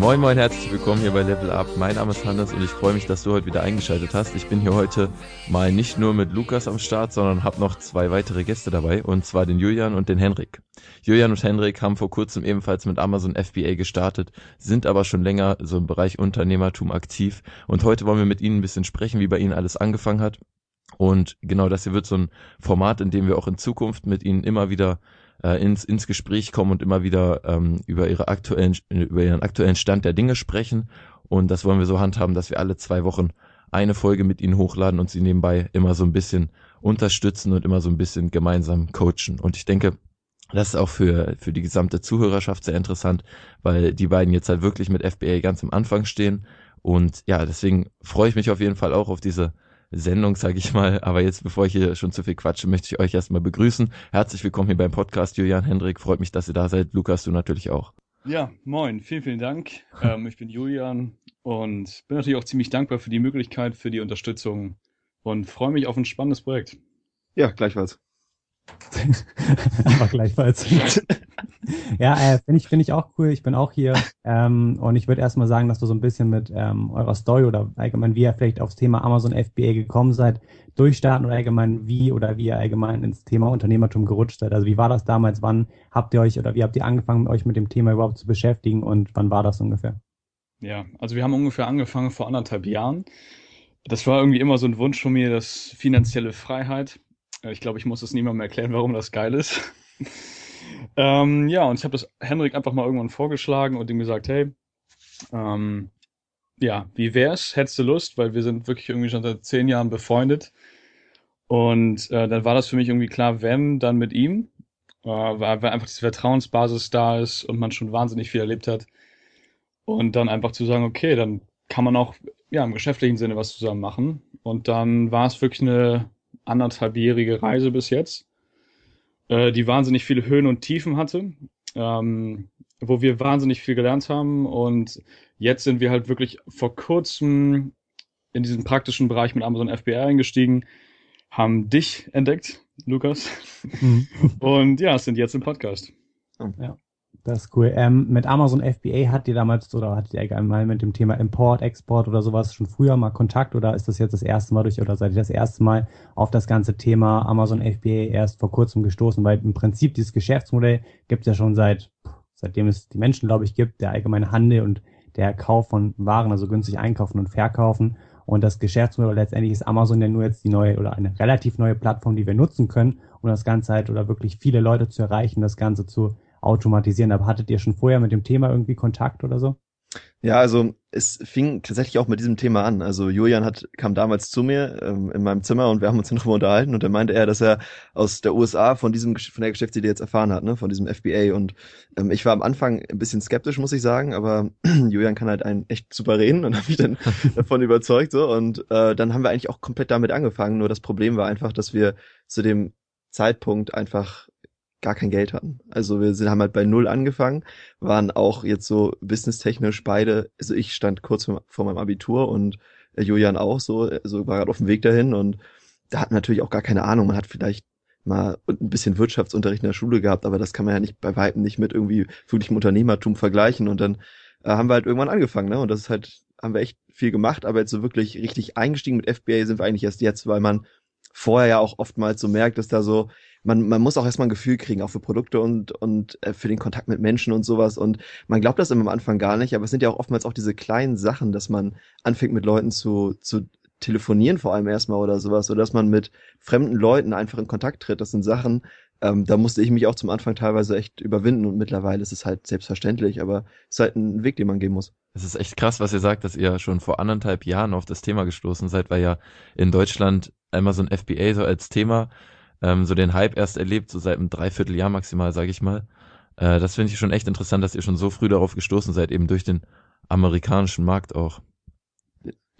Moin Moin, herzlich willkommen hier bei Level Up. Mein Name ist Hannes und ich freue mich, dass du heute wieder eingeschaltet hast. Ich bin hier heute mal nicht nur mit Lukas am Start, sondern habe noch zwei weitere Gäste dabei und zwar den Julian und den Henrik. Julian und Henrik haben vor kurzem ebenfalls mit Amazon FBA gestartet, sind aber schon länger so im Bereich Unternehmertum aktiv und heute wollen wir mit ihnen ein bisschen sprechen, wie bei ihnen alles angefangen hat. Und genau das hier wird so ein Format, in dem wir auch in Zukunft mit ihnen immer wieder äh, ins, ins Gespräch kommen und immer wieder ähm, über ihre aktuellen, über ihren aktuellen Stand der Dinge sprechen. Und das wollen wir so handhaben, dass wir alle zwei Wochen eine Folge mit ihnen hochladen und sie nebenbei immer so ein bisschen unterstützen und immer so ein bisschen gemeinsam coachen. Und ich denke, das ist auch für, für die gesamte Zuhörerschaft sehr interessant, weil die beiden jetzt halt wirklich mit FBA ganz am Anfang stehen. Und ja, deswegen freue ich mich auf jeden Fall auch auf diese Sendung, sage ich mal. Aber jetzt, bevor ich hier schon zu viel quatsche, möchte ich euch erstmal begrüßen. Herzlich willkommen hier beim Podcast. Julian Hendrik, freut mich, dass ihr da seid. Lukas, du natürlich auch. Ja, moin, vielen, vielen Dank. Ähm, ich bin Julian und bin natürlich auch ziemlich dankbar für die Möglichkeit, für die Unterstützung und freue mich auf ein spannendes Projekt. Ja, gleichfalls. Aber gleichfalls. ja, äh, finde ich, finde ich auch cool. Ich bin auch hier. Ähm, und ich würde erstmal sagen, dass du so ein bisschen mit ähm, eurer Story oder allgemein, wie ihr vielleicht aufs Thema Amazon FBA gekommen seid, durchstarten oder allgemein wie oder wie ihr allgemein ins Thema Unternehmertum gerutscht seid. Also wie war das damals? Wann habt ihr euch oder wie habt ihr angefangen, euch mit dem Thema überhaupt zu beschäftigen und wann war das ungefähr? Ja, also wir haben ungefähr angefangen vor anderthalb Jahren. Das war irgendwie immer so ein Wunsch von mir, das finanzielle Freiheit. Äh, Ich glaube, ich muss es niemandem erklären, warum das geil ist. Ähm, ja, und ich habe das Henrik einfach mal irgendwann vorgeschlagen und ihm gesagt, hey, ähm, ja, wie wär's? Hättest du Lust? Weil wir sind wirklich irgendwie schon seit zehn Jahren befreundet. Und äh, dann war das für mich irgendwie klar, wenn, dann mit ihm. Äh, weil, weil einfach diese Vertrauensbasis da ist und man schon wahnsinnig viel erlebt hat. Und dann einfach zu sagen, okay, dann kann man auch ja, im geschäftlichen Sinne was zusammen machen. Und dann war es wirklich eine anderthalbjährige Reise bis jetzt, äh, die wahnsinnig viele Höhen und Tiefen hatte, ähm, wo wir wahnsinnig viel gelernt haben. Und jetzt sind wir halt wirklich vor kurzem in diesen praktischen Bereich mit Amazon FBA eingestiegen, haben dich entdeckt, Lukas, Mhm. und ja, sind jetzt im Podcast. Das ist cool. Ähm, mit Amazon FBA hat ihr damals oder hattet ihr allgemein mit dem Thema Import, Export oder sowas schon früher mal Kontakt oder ist das jetzt das erste Mal durch oder seid ihr das erste Mal auf das ganze Thema Amazon FBA erst vor kurzem gestoßen? Weil im Prinzip dieses Geschäftsmodell gibt es ja schon seit, seitdem es die Menschen, glaube ich, gibt, der allgemeine Handel und der Kauf von Waren, also günstig einkaufen und verkaufen. Und das Geschäftsmodell letztendlich ist Amazon ja nur jetzt die neue oder eine relativ neue Plattform, die wir nutzen können, um das Ganze halt oder wirklich viele Leute zu erreichen, das Ganze zu automatisieren. Aber hattet ihr schon vorher mit dem Thema irgendwie Kontakt oder so? Ja, also es fing tatsächlich auch mit diesem Thema an. Also Julian hat, kam damals zu mir ähm, in meinem Zimmer und wir haben uns dann darüber unterhalten und dann meinte er, dass er aus der USA von diesem von der Geschäftsidee jetzt erfahren hat, ne, von diesem FBA. Und ähm, ich war am Anfang ein bisschen skeptisch, muss ich sagen, aber Julian kann halt einen echt super reden und hat mich dann davon überzeugt. So und äh, dann haben wir eigentlich auch komplett damit angefangen. Nur das Problem war einfach, dass wir zu dem Zeitpunkt einfach gar kein Geld hatten. Also wir sind, haben halt bei null angefangen, waren auch jetzt so businesstechnisch beide, also ich stand kurz vor, vor meinem Abitur und äh, Julian auch so, so war gerade auf dem Weg dahin und da wir natürlich auch gar keine Ahnung. Man hat vielleicht mal ein bisschen Wirtschaftsunterricht in der Schule gehabt, aber das kann man ja nicht bei weitem nicht mit irgendwie wirklichem Unternehmertum vergleichen und dann äh, haben wir halt irgendwann angefangen, ne? Und das ist halt, haben wir echt viel gemacht, aber jetzt so wirklich richtig eingestiegen mit FBA sind wir eigentlich erst jetzt, weil man vorher ja auch oftmals so merkt, dass da so, man, man muss auch erstmal ein Gefühl kriegen, auch für Produkte und, und äh, für den Kontakt mit Menschen und sowas. Und man glaubt das immer am Anfang gar nicht, aber es sind ja auch oftmals auch diese kleinen Sachen, dass man anfängt mit Leuten zu, zu telefonieren vor allem erstmal oder sowas, oder dass man mit fremden Leuten einfach in Kontakt tritt. Das sind Sachen, ähm, da musste ich mich auch zum Anfang teilweise echt überwinden und mittlerweile ist es halt selbstverständlich, aber es ist halt ein Weg, den man gehen muss. Es ist echt krass, was ihr sagt, dass ihr schon vor anderthalb Jahren auf das Thema gestoßen seid, weil ja in Deutschland einmal so ein FBA so als Thema ähm, so den Hype erst erlebt, so seit einem Dreivierteljahr maximal, sage ich mal. Äh, das finde ich schon echt interessant, dass ihr schon so früh darauf gestoßen seid, eben durch den amerikanischen Markt auch.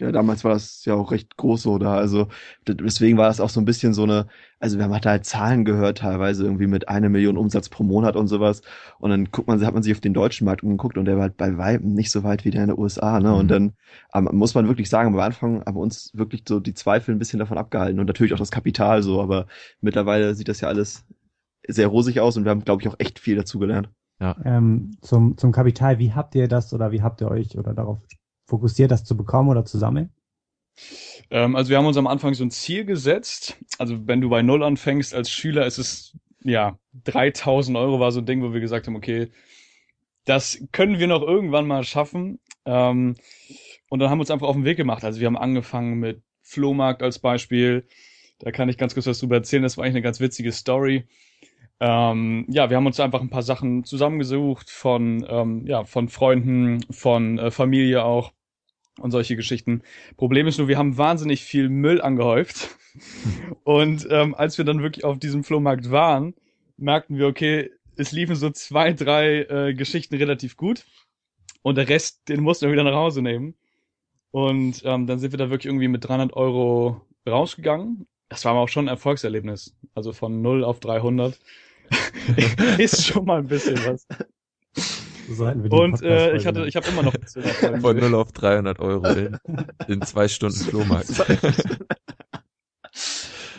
Ja, damals war das ja auch recht groß so da. Also deswegen war das auch so ein bisschen so eine, also wir haben halt Zahlen gehört, teilweise irgendwie mit einer Million Umsatz pro Monat und sowas. Und dann guckt man, hat man sich auf den deutschen Markt umgeguckt und der war halt bei Weitem nicht so weit wie der in den USA. Ne? Mhm. Und dann ähm, muss man wirklich sagen, am Anfang haben wir uns wirklich so die Zweifel ein bisschen davon abgehalten und natürlich auch das Kapital so, aber mittlerweile sieht das ja alles sehr rosig aus und wir haben, glaube ich, auch echt viel dazugelernt. Ähm, zum, zum Kapital, wie habt ihr das oder wie habt ihr euch oder darauf fokussiert, das zu bekommen oder zu sammeln? Ähm, also wir haben uns am Anfang so ein Ziel gesetzt. Also wenn du bei Null anfängst als Schüler, ist es, ja, 3000 Euro war so ein Ding, wo wir gesagt haben, okay, das können wir noch irgendwann mal schaffen. Ähm, und dann haben wir uns einfach auf den Weg gemacht. Also wir haben angefangen mit Flohmarkt als Beispiel. Da kann ich ganz kurz was drüber erzählen. Das war eigentlich eine ganz witzige Story. Ähm, ja, wir haben uns einfach ein paar Sachen zusammengesucht von, ähm, ja, von Freunden, von äh, Familie auch und solche Geschichten. Problem ist nur, wir haben wahnsinnig viel Müll angehäuft. Und ähm, als wir dann wirklich auf diesem Flohmarkt waren, merkten wir, okay, es liefen so zwei, drei äh, Geschichten relativ gut. Und der Rest, den mussten wir wieder nach Hause nehmen. Und ähm, dann sind wir da wirklich irgendwie mit 300 Euro rausgegangen. Das war aber auch schon ein Erfolgserlebnis. Also von 0 auf 300 ist schon mal ein bisschen was. Die Und äh, ich hatte, ich habe immer noch. Von 0 auf 300 Euro in, in zwei Stunden Flohmarkt.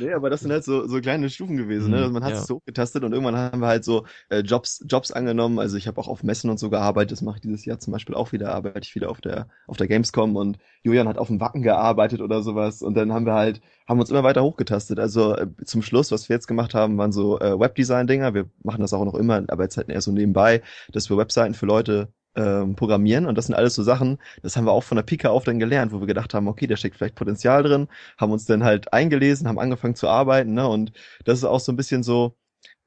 Nee, aber das sind halt so, so kleine Stufen gewesen, ne? Mhm, Also man hat ja. es so getastet und irgendwann haben wir halt so äh, Jobs, Jobs angenommen. Also ich habe auch auf Messen und so gearbeitet. Das mache ich dieses Jahr zum Beispiel auch wieder. Arbeite ich wieder auf der auf der Gamescom und Julian hat auf dem Wacken gearbeitet oder sowas. Und dann haben wir halt haben uns immer weiter hochgetastet. Also äh, zum Schluss, was wir jetzt gemacht haben, waren so äh, Webdesign-Dinger. Wir machen das auch noch immer, aber jetzt halt eher so nebenbei, dass wir Webseiten für Leute ähm, programmieren und das sind alles so Sachen, das haben wir auch von der Pika auf dann gelernt, wo wir gedacht haben, okay, da steckt vielleicht Potenzial drin, haben uns dann halt eingelesen, haben angefangen zu arbeiten, ne, und das ist auch so ein bisschen so,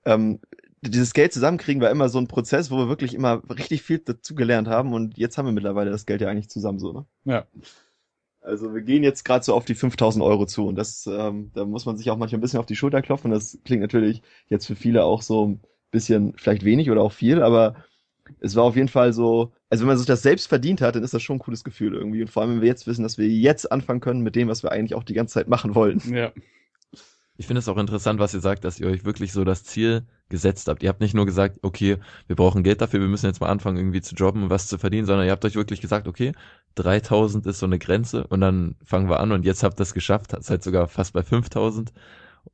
ähm, dieses Geld zusammenkriegen war immer so ein Prozess, wo wir wirklich immer richtig viel dazu gelernt haben und jetzt haben wir mittlerweile das Geld ja eigentlich zusammen so, ne? Ja. Also wir gehen jetzt gerade so auf die 5000 Euro zu und das, ähm, da muss man sich auch manchmal ein bisschen auf die Schulter klopfen. Das klingt natürlich jetzt für viele auch so ein bisschen vielleicht wenig oder auch viel, aber es war auf jeden Fall so, also wenn man sich das selbst verdient hat, dann ist das schon ein cooles Gefühl irgendwie. Und vor allem, wenn wir jetzt wissen, dass wir jetzt anfangen können mit dem, was wir eigentlich auch die ganze Zeit machen wollten. Ja. Ich finde es auch interessant, was ihr sagt, dass ihr euch wirklich so das Ziel gesetzt habt. Ihr habt nicht nur gesagt, okay, wir brauchen Geld dafür, wir müssen jetzt mal anfangen, irgendwie zu jobben und was zu verdienen, sondern ihr habt euch wirklich gesagt, okay, 3000 ist so eine Grenze und dann fangen wir an und jetzt habt ihr es geschafft, seid sogar fast bei 5000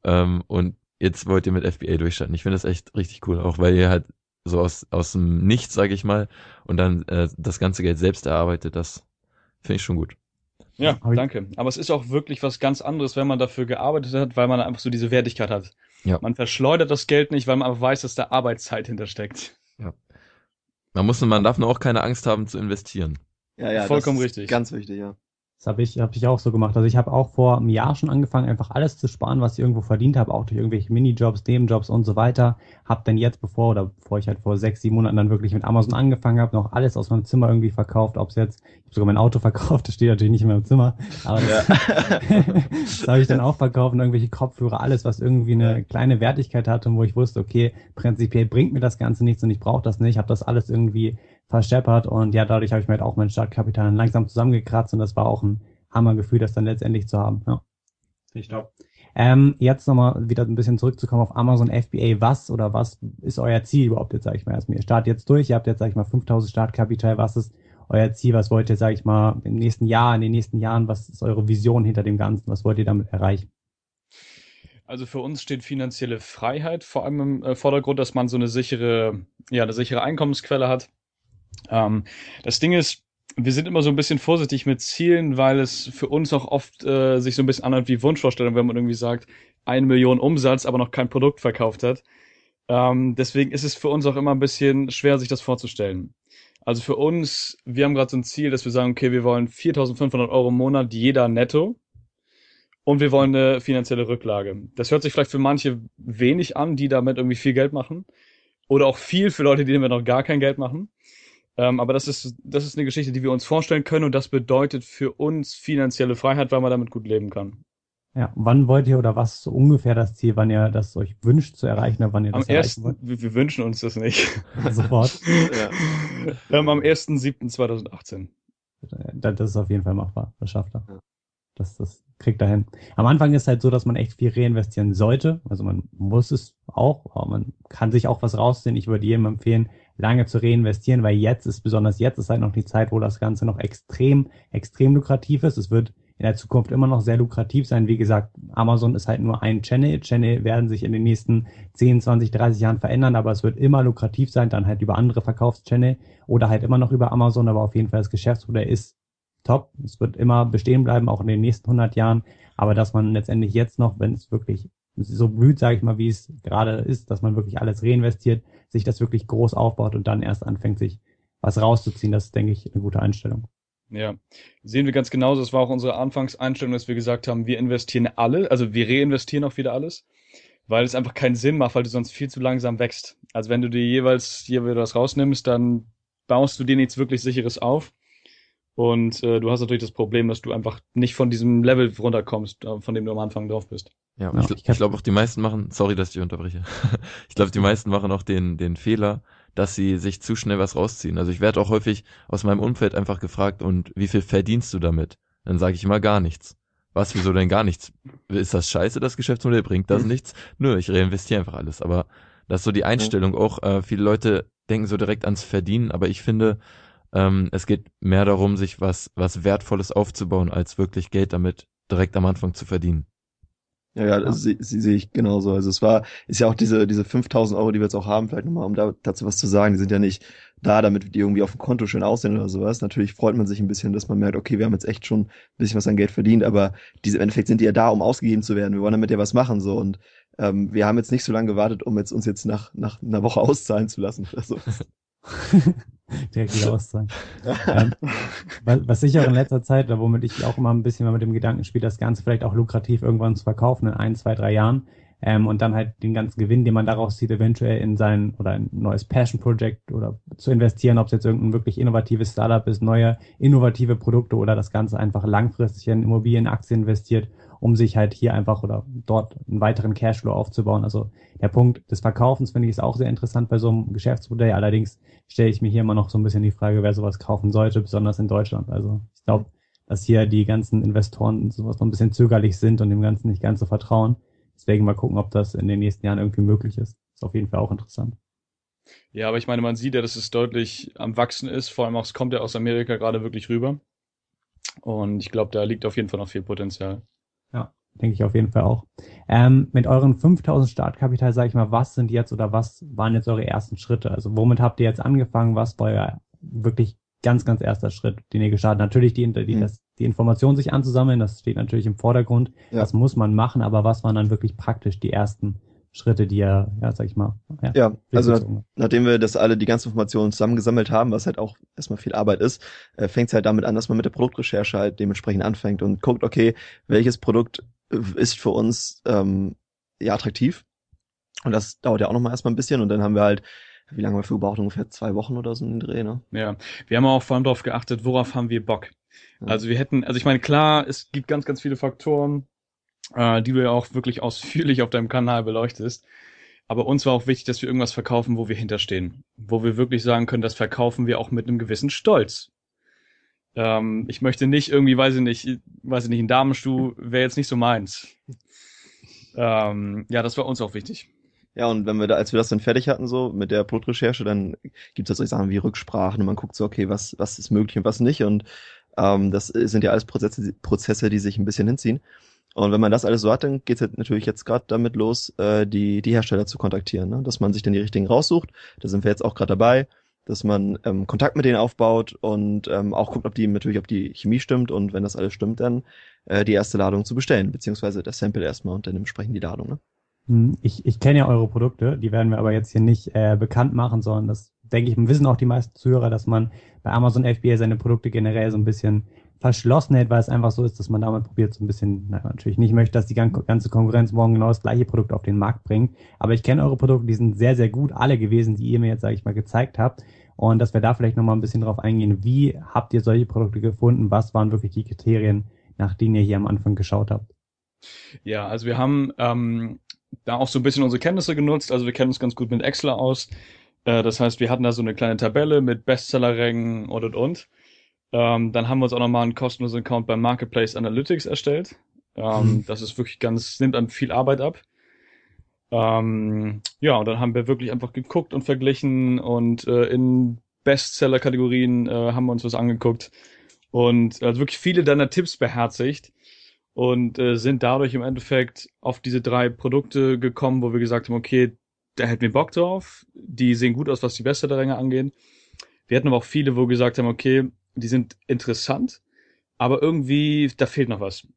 ähm, und jetzt wollt ihr mit FBA durchstarten. Ich finde das echt richtig cool, auch weil ihr halt so aus, aus dem Nichts, sage ich mal, und dann äh, das ganze Geld selbst erarbeitet, das finde ich schon gut. Ja, danke. Aber es ist auch wirklich was ganz anderes, wenn man dafür gearbeitet hat, weil man einfach so diese Wertigkeit hat. Ja. Man verschleudert das Geld nicht, weil man einfach weiß, dass da Arbeitszeit hintersteckt. Man muss, man darf nur auch keine Angst haben zu investieren. Ja, ja, Vollkommen das ist richtig. Ganz wichtig, ja. Das habe ich, hab ich auch so gemacht. Also ich habe auch vor einem Jahr schon angefangen, einfach alles zu sparen, was ich irgendwo verdient habe, auch durch irgendwelche Minijobs, Nebenjobs und so weiter. Hab dann jetzt, bevor oder bevor ich halt vor sechs, sieben Monaten dann wirklich mit Amazon angefangen habe, noch alles aus meinem Zimmer irgendwie verkauft. Ob es jetzt, ich habe sogar mein Auto verkauft, das steht natürlich nicht in meinem Zimmer, aber das, das habe ich dann auch verkauft und irgendwelche Kopfhörer, alles, was irgendwie eine kleine Wertigkeit hatte und wo ich wusste, okay, prinzipiell bringt mir das Ganze nichts und ich brauche das nicht. Habe das alles irgendwie verscheppert und ja, dadurch habe ich mir halt auch mein Startkapital langsam zusammengekratzt und das war auch ein Hammergefühl, das dann letztendlich zu haben. Ja. Ich glaube. Ähm, jetzt nochmal wieder ein bisschen zurückzukommen auf Amazon FBA. Was oder was ist euer Ziel überhaupt jetzt, sage ich mal, erstmal? Ihr startet jetzt durch, ihr habt jetzt, sage ich mal, 5000 Startkapital. Was ist euer Ziel? Was wollt ihr, sage ich mal, im nächsten Jahr, in den nächsten Jahren? Was ist eure Vision hinter dem Ganzen? Was wollt ihr damit erreichen? Also für uns steht finanzielle Freiheit vor allem im äh, Vordergrund, dass man so eine sichere, ja, eine sichere Einkommensquelle hat. Ähm, das Ding ist, wir sind immer so ein bisschen vorsichtig mit Zielen, weil es für uns auch oft äh, sich so ein bisschen anhört wie Wunschvorstellung, wenn man irgendwie sagt, eine Million Umsatz, aber noch kein Produkt verkauft hat. Ähm, deswegen ist es für uns auch immer ein bisschen schwer, sich das vorzustellen. Also für uns, wir haben gerade so ein Ziel, dass wir sagen, okay, wir wollen 4.500 Euro im Monat, jeder netto. Und wir wollen eine finanzielle Rücklage. Das hört sich vielleicht für manche wenig an, die damit irgendwie viel Geld machen. Oder auch viel für Leute, die damit noch gar kein Geld machen. Ähm, aber das ist, das ist eine Geschichte, die wir uns vorstellen können und das bedeutet für uns finanzielle Freiheit, weil man damit gut leben kann. Ja, wann wollt ihr oder was so ungefähr das Ziel, wann ihr das euch wünscht zu erreichen oder wann ihr Am das erreichen ersten, wollt? wir, wir wünschen uns das nicht. Sofort. ja. ähm, am 1.7.2018. das ist auf jeden Fall machbar. Das schafft er. Das, das kriegt er hin. Am Anfang ist halt so, dass man echt viel reinvestieren sollte. Also man muss es auch, aber man kann sich auch was rausziehen. Ich würde jedem empfehlen, lange zu reinvestieren, weil jetzt ist, besonders jetzt ist halt noch die Zeit, wo das Ganze noch extrem, extrem lukrativ ist. Es wird in der Zukunft immer noch sehr lukrativ sein. Wie gesagt, Amazon ist halt nur ein Channel. Channel werden sich in den nächsten 10, 20, 30 Jahren verändern, aber es wird immer lukrativ sein, dann halt über andere Verkaufschannel oder halt immer noch über Amazon, aber auf jeden Fall das Geschäftsmodell ist top. Es wird immer bestehen bleiben, auch in den nächsten 100 Jahren. Aber dass man letztendlich jetzt noch, wenn es wirklich so blüht, sage ich mal, wie es gerade ist, dass man wirklich alles reinvestiert, sich das wirklich groß aufbaut und dann erst anfängt, sich was rauszuziehen, das ist, denke ich, eine gute Einstellung. Ja, sehen wir ganz genauso. Das war auch unsere Anfangseinstellung, dass wir gesagt haben, wir investieren alle, also wir reinvestieren auch wieder alles, weil es einfach keinen Sinn macht, weil du sonst viel zu langsam wächst. Also wenn du dir jeweils hier wieder was rausnimmst, dann baust du dir nichts wirklich sicheres auf. Und äh, du hast natürlich das Problem, dass du einfach nicht von diesem Level runterkommst, äh, von dem du am Anfang drauf bist. Ja, ja ich, ich glaube auch die meisten machen, sorry, dass ich unterbreche. ich glaube, die meisten machen auch den, den Fehler, dass sie sich zu schnell was rausziehen. Also ich werde auch häufig aus meinem Umfeld einfach gefragt, und wie viel verdienst du damit? Dann sage ich immer gar nichts. Was, wieso denn gar nichts? Ist das scheiße, das Geschäftsmodell? Bringt das nichts? Nö, ich reinvestiere einfach alles. Aber das ist so die Einstellung auch. Äh, viele Leute denken so direkt ans Verdienen, aber ich finde, ähm, es geht mehr darum, sich was, was Wertvolles aufzubauen, als wirklich Geld damit direkt am Anfang zu verdienen. Ja, ja, das sehe seh ich genauso. Also es war, ist ja auch diese, diese 5000 Euro, die wir jetzt auch haben, vielleicht nochmal, um da, dazu was zu sagen, die sind ja nicht da, damit die irgendwie auf dem Konto schön aussehen oder sowas. Natürlich freut man sich ein bisschen, dass man merkt, okay, wir haben jetzt echt schon ein bisschen was an Geld verdient, aber diese im Endeffekt sind die ja da, um ausgegeben zu werden. Wir wollen damit ja was machen, so. Und ähm, wir haben jetzt nicht so lange gewartet, um jetzt uns jetzt nach, nach einer Woche auszahlen zu lassen oder so. Direkt wieder auszahlen. ähm, was ich auch in letzter Zeit, womit ich auch immer ein bisschen mit dem Gedanken spiele, das Ganze vielleicht auch lukrativ irgendwann zu verkaufen in ein, zwei, drei Jahren. Ähm, und dann halt den ganzen Gewinn, den man daraus zieht, eventuell in sein oder ein neues Passion Project oder zu investieren, ob es jetzt irgendein wirklich innovatives Startup ist, neue innovative Produkte oder das Ganze einfach langfristig in Immobilienaktien investiert um sich halt hier einfach oder dort einen weiteren Cashflow aufzubauen. Also der Punkt des Verkaufens finde ich ist auch sehr interessant bei so einem Geschäftsmodell. Allerdings stelle ich mir hier immer noch so ein bisschen die Frage, wer sowas kaufen sollte, besonders in Deutschland. Also ich glaube, dass hier die ganzen Investoren sowas noch ein bisschen zögerlich sind und dem Ganzen nicht ganz so vertrauen. Deswegen mal gucken, ob das in den nächsten Jahren irgendwie möglich ist. Ist auf jeden Fall auch interessant. Ja, aber ich meine, man sieht ja, dass es deutlich am Wachsen ist. Vor allem auch, es kommt ja aus Amerika gerade wirklich rüber. Und ich glaube, da liegt auf jeden Fall noch viel Potenzial. Denke ich auf jeden Fall auch. Ähm, mit euren 5000 Startkapital, sage ich mal, was sind jetzt oder was waren jetzt eure ersten Schritte? Also womit habt ihr jetzt angefangen? Was war euer wirklich ganz, ganz erster Schritt, den ihr gestartet Natürlich die, die, mhm. das, die Informationen sich anzusammeln, das steht natürlich im Vordergrund. Ja. Das muss man machen, aber was waren dann wirklich praktisch die ersten Schritte, die er, ja, sag ich mal. Ja, ja also nach, nachdem wir das alle, die ganzen Informationen zusammengesammelt haben, was halt auch erstmal viel Arbeit ist, äh, fängt es halt damit an, dass man mit der Produktrecherche halt dementsprechend anfängt und guckt, okay, welches Produkt ist für uns ähm, ja attraktiv. Und das dauert ja auch nochmal erstmal ein bisschen und dann haben wir halt wie lange haben wir für gebraucht? Ungefähr zwei Wochen oder so in den Dreh, ne? Ja, wir haben auch vor allem darauf geachtet, worauf haben wir Bock. Ja. Also wir hätten, also ich meine, klar, es gibt ganz, ganz viele Faktoren, äh, die du ja auch wirklich ausführlich auf deinem Kanal beleuchtest. Aber uns war auch wichtig, dass wir irgendwas verkaufen, wo wir hinterstehen. Wo wir wirklich sagen können, das verkaufen wir auch mit einem gewissen Stolz. Ähm, ich möchte nicht irgendwie, weiß ich nicht, weiß ich nicht, ein Damenschuh wäre jetzt nicht so meins. Ähm, ja, das war uns auch wichtig. Ja, und wenn wir da, als wir das dann fertig hatten, so mit der Produktrecherche, dann gibt es ja solche Sachen wie Rücksprachen und man guckt so, okay, was, was ist möglich und was nicht. Und ähm, das sind ja alles Prozesse, Prozesse, die sich ein bisschen hinziehen. Und wenn man das alles so hat, dann geht es halt natürlich jetzt gerade damit los, äh, die, die Hersteller zu kontaktieren, ne? dass man sich dann die richtigen raussucht. Da sind wir jetzt auch gerade dabei, dass man ähm, Kontakt mit denen aufbaut und ähm, auch guckt, ob die natürlich, ob die Chemie stimmt und wenn das alles stimmt, dann äh, die erste Ladung zu bestellen, beziehungsweise das Sample erstmal und dann entsprechend die Ladung. Ne? Hm, ich, ich kenne ja eure Produkte, die werden wir aber jetzt hier nicht äh, bekannt machen, sondern das denke ich, wissen auch die meisten Zuhörer, dass man bei Amazon FBA seine Produkte generell so ein bisschen verschlossen hält, weil es einfach so ist, dass man damit probiert, so ein bisschen, na, natürlich nicht möchte, dass die ganze Konkurrenz morgen genau das gleiche Produkt auf den Markt bringt. Aber ich kenne eure Produkte, die sind sehr, sehr gut, alle gewesen, die ihr mir jetzt, sage ich mal, gezeigt habt. Und dass wir da vielleicht nochmal ein bisschen drauf eingehen, wie habt ihr solche Produkte gefunden? Was waren wirklich die Kriterien, nach denen ihr hier am Anfang geschaut habt? Ja, also wir haben ähm, da auch so ein bisschen unsere Kenntnisse genutzt. Also wir kennen uns ganz gut mit Excel aus. Äh, das heißt, wir hatten da so eine kleine Tabelle mit Bestseller-Rängen und und und. Ähm, dann haben wir uns auch nochmal einen kostenlosen Account beim Marketplace Analytics erstellt. Ähm, Mhm. Das ist wirklich ganz, nimmt einem viel Arbeit ab. Ähm, ja, und dann haben wir wirklich einfach geguckt und verglichen und äh, in Bestseller-Kategorien äh, haben wir uns was angeguckt und also wirklich viele deiner Tipps beherzigt und äh, sind dadurch im Endeffekt auf diese drei Produkte gekommen, wo wir gesagt haben, okay, da hätten wir Bock drauf, die sehen gut aus, was die Bestseller-Ränge angeht. Wir hatten aber auch viele, wo wir gesagt haben, okay, die sind interessant, aber irgendwie, da fehlt noch was.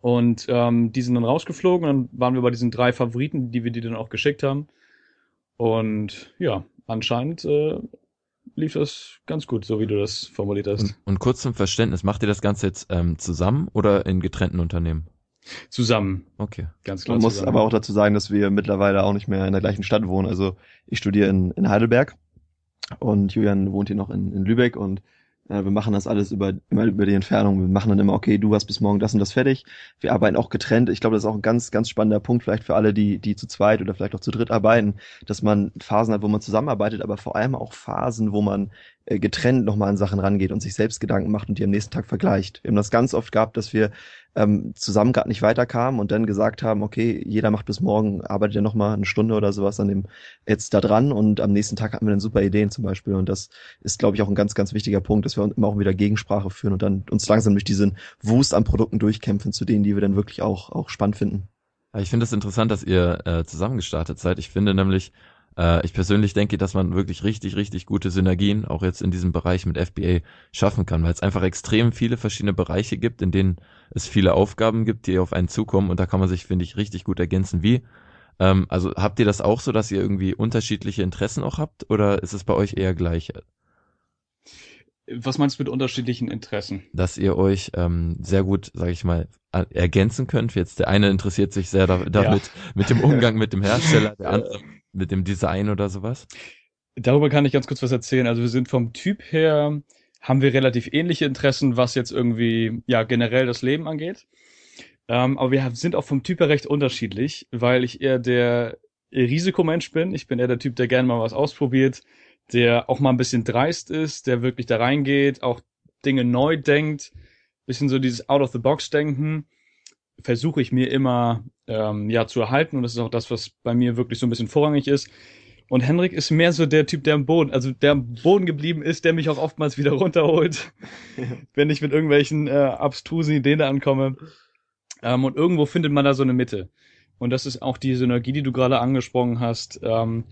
Und ähm, die sind dann rausgeflogen und dann waren wir bei diesen drei Favoriten, die wir dir dann auch geschickt haben. Und ja, anscheinend äh, lief das ganz gut, so wie du das formuliert hast. Und, und kurz zum Verständnis, macht ihr das Ganze jetzt ähm, zusammen oder in getrennten Unternehmen? Zusammen, Okay. ganz klar. Man muss zusammen. aber auch dazu sagen, dass wir mittlerweile auch nicht mehr in der gleichen Stadt wohnen. Also ich studiere in, in Heidelberg und Julian wohnt hier noch in, in Lübeck und äh, wir machen das alles über, immer über die Entfernung. Wir machen dann immer, okay, du hast bis morgen das und das fertig. Wir arbeiten auch getrennt. Ich glaube, das ist auch ein ganz, ganz spannender Punkt vielleicht für alle, die, die zu zweit oder vielleicht auch zu dritt arbeiten, dass man Phasen hat, wo man zusammenarbeitet, aber vor allem auch Phasen, wo man äh, getrennt nochmal an Sachen rangeht und sich selbst Gedanken macht und die am nächsten Tag vergleicht. Wir haben das ganz oft gehabt, dass wir ähm, zusammen gerade nicht weiterkamen und dann gesagt haben, okay, jeder macht bis morgen, arbeitet ja nochmal eine Stunde oder sowas an dem jetzt da dran und am nächsten Tag hatten wir dann super Ideen zum Beispiel und das ist, glaube ich, auch ein ganz, ganz wichtiger Punkt, dass wir immer auch wieder Gegensprache führen und dann uns langsam durch diesen Wust an Produkten durchkämpfen zu denen, die wir dann wirklich auch, auch spannend finden. Ich finde es das interessant, dass ihr äh, zusammengestartet seid. Ich finde nämlich, äh, ich persönlich denke, dass man wirklich richtig, richtig gute Synergien auch jetzt in diesem Bereich mit FBA schaffen kann, weil es einfach extrem viele verschiedene Bereiche gibt, in denen es viele Aufgaben gibt, die auf einen zukommen und da kann man sich, finde ich, richtig gut ergänzen. Wie? Ähm, also habt ihr das auch so, dass ihr irgendwie unterschiedliche Interessen auch habt oder ist es bei euch eher gleich? Was meinst du mit unterschiedlichen Interessen? dass ihr euch ähm, sehr gut, sage ich mal, ergänzen könnt. Jetzt der eine interessiert sich sehr da, damit mit dem Umgang mit dem Hersteller, der andere mit dem Design oder sowas. Darüber kann ich ganz kurz was erzählen. Also wir sind vom Typ her, haben wir relativ ähnliche Interessen, was jetzt irgendwie, ja, generell das Leben angeht. Ähm, aber wir sind auch vom Typ her recht unterschiedlich, weil ich eher der Risikomensch bin. Ich bin eher der Typ, der gerne mal was ausprobiert, der auch mal ein bisschen dreist ist, der wirklich da reingeht, auch Dinge neu denkt, bisschen so dieses Out-of-the-Box-Denken versuche ich mir immer ähm, ja zu erhalten und das ist auch das, was bei mir wirklich so ein bisschen vorrangig ist. Und Henrik ist mehr so der Typ, der am Boden, also der am Boden geblieben ist, der mich auch oftmals wieder runterholt, wenn ich mit irgendwelchen äh, abstrusen Ideen da ankomme. Ähm, und irgendwo findet man da so eine Mitte. Und das ist auch die Synergie, die du gerade angesprochen hast. Ähm,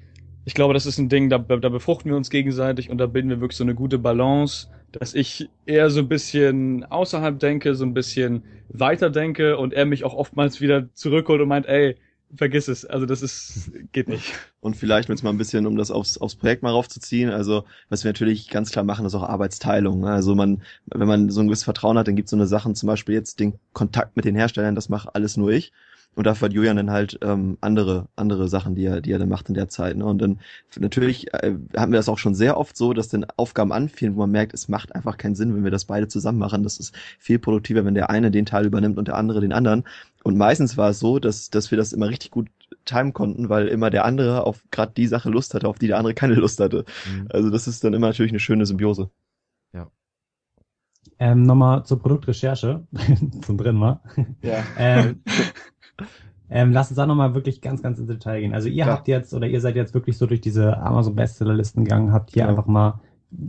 ich glaube, das ist ein Ding, da, da befruchten wir uns gegenseitig und da bilden wir wirklich so eine gute Balance, dass ich eher so ein bisschen außerhalb denke, so ein bisschen weiter denke und er mich auch oftmals wieder zurückholt und meint, ey, vergiss es, also das ist, geht nicht. Und vielleicht jetzt mal ein bisschen, um das aufs, aufs Projekt mal raufzuziehen, also was wir natürlich ganz klar machen, ist auch Arbeitsteilung. ne? Also man, wenn man so ein gewisses Vertrauen hat, dann gibt es so eine Sachen, zum Beispiel jetzt den Kontakt mit den Herstellern, das macht alles nur ich. Und dafür hat Julian dann halt ähm, andere andere Sachen, die er die er dann macht in der Zeit. Ne? Und dann natürlich äh, haben wir das auch schon sehr oft so, dass dann Aufgaben anfielen, wo man merkt, es macht einfach keinen Sinn, wenn wir das beide zusammen machen. Das ist viel produktiver, wenn der eine den Teil übernimmt und der andere den anderen. Und meistens war es so, dass dass wir das immer richtig gut timen konnten, weil immer der andere auf gerade die Sache Lust hatte, auf die der andere keine Lust hatte. Mhm. Also das ist dann immer natürlich eine schöne Symbiose. Ähm, Nochmal zur Produktrecherche, zum dritten Mal. Ja. Ähm, ähm, lass uns da nochmal wirklich ganz, ganz ins Detail gehen. Also ihr Ja. habt jetzt, oder ihr seid jetzt wirklich so durch diese Amazon-Bestsellerlisten gegangen, habt hier Genau. einfach mal,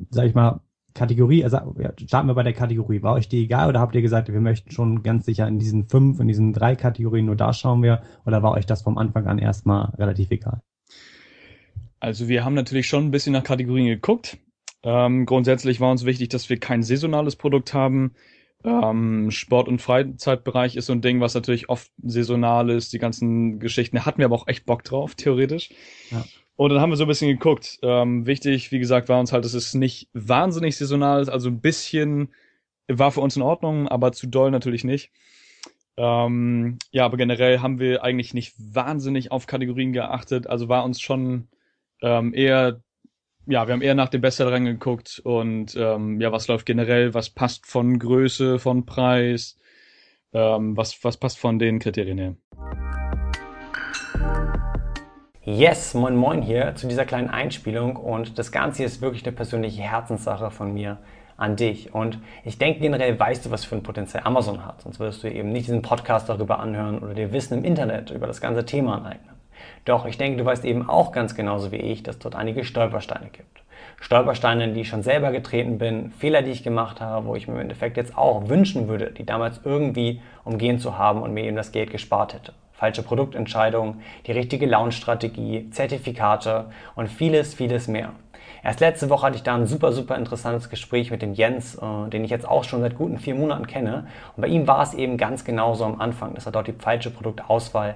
sag ich mal, Kategorie, also ja, starten wir bei der Kategorie. War euch die egal oder habt ihr gesagt, wir möchten schon ganz sicher in diesen fünf, in diesen drei Kategorien, nur da schauen wir, oder war euch das vom Anfang an erstmal relativ egal? Also wir haben natürlich schon ein bisschen nach Kategorien geguckt. Ähm, grundsätzlich war uns wichtig, dass wir kein saisonales Produkt haben. Ähm, Sport- und Freizeitbereich ist so ein Ding, was natürlich oft saisonal ist. Die ganzen Geschichten, da hatten wir aber auch echt Bock drauf, theoretisch. Ja. Und dann haben wir so ein bisschen geguckt. Ähm, wichtig, wie gesagt, war uns halt, dass es nicht wahnsinnig saisonal ist. Also ein bisschen war für uns in Ordnung, aber zu doll natürlich nicht. Ähm, ja, aber generell haben wir eigentlich nicht wahnsinnig auf Kategorien geachtet. Also war uns schon ähm, eher, ja, wir haben eher nach dem Bestseller geguckt und ähm, ja, was läuft generell, was passt von Größe, von Preis, ähm, was, was passt von den Kriterien her. Yes, moin moin hier zu dieser kleinen Einspielung und das Ganze ist wirklich eine persönliche Herzenssache von mir. an dich. Und ich denke generell weißt du, was für ein Potenzial Amazon hat. Sonst würdest du eben nicht diesen Podcast darüber anhören oder dir Wissen im Internet über das ganze Thema aneignen. Doch ich denke, du weißt eben auch ganz genauso wie ich, dass dort einige Stolpersteine gibt. Stolpersteine, in die ich schon selber getreten bin, Fehler, die ich gemacht habe, wo ich mir im Endeffekt jetzt auch wünschen würde, die damals irgendwie umgehen zu haben und mir eben das Geld gespart hätte. Falsche Produktentscheidungen, die richtige Launch-Strategie, Zertifikate und vieles, vieles mehr. Erst letzte Woche hatte ich da ein super, super interessantes Gespräch mit dem Jens, äh, den ich jetzt auch schon seit guten vier Monaten kenne. Und bei ihm war es eben ganz genauso am Anfang, dass er dort die falsche Produktauswahl